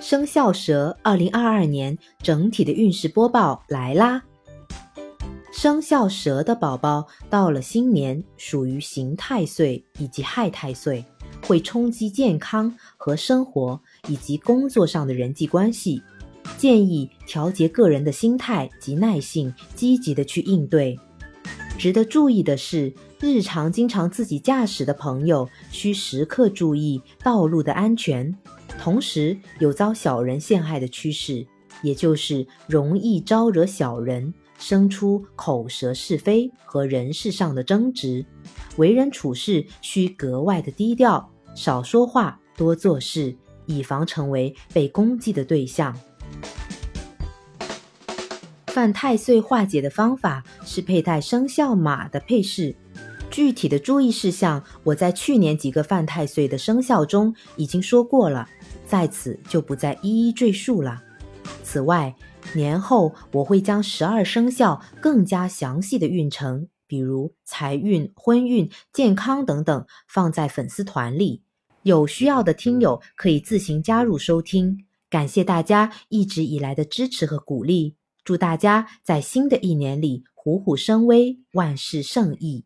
生肖蛇二零二二年整体的运势播报来啦！生肖蛇的宝宝到了新年，属于刑太岁以及害太岁，会冲击健康和生活以及工作上的人际关系，建议调节个人的心态及耐性，积极的去应对。值得注意的是，日常经常自己驾驶的朋友需时刻注意道路的安全。同时有遭小人陷害的趋势，也就是容易招惹小人，生出口舌是非和人事上的争执。为人处事需格外的低调，少说话，多做事，以防成为被攻击的对象。犯太岁化解的方法是佩戴生肖马的配饰。具体的注意事项，我在去年几个犯太岁的生肖中已经说过了，在此就不再一一赘述了。此外，年后我会将十二生肖更加详细的运程，比如财运、婚运、健康等等，放在粉丝团里，有需要的听友可以自行加入收听。感谢大家一直以来的支持和鼓励，祝大家在新的一年里虎虎生威，万事胜意。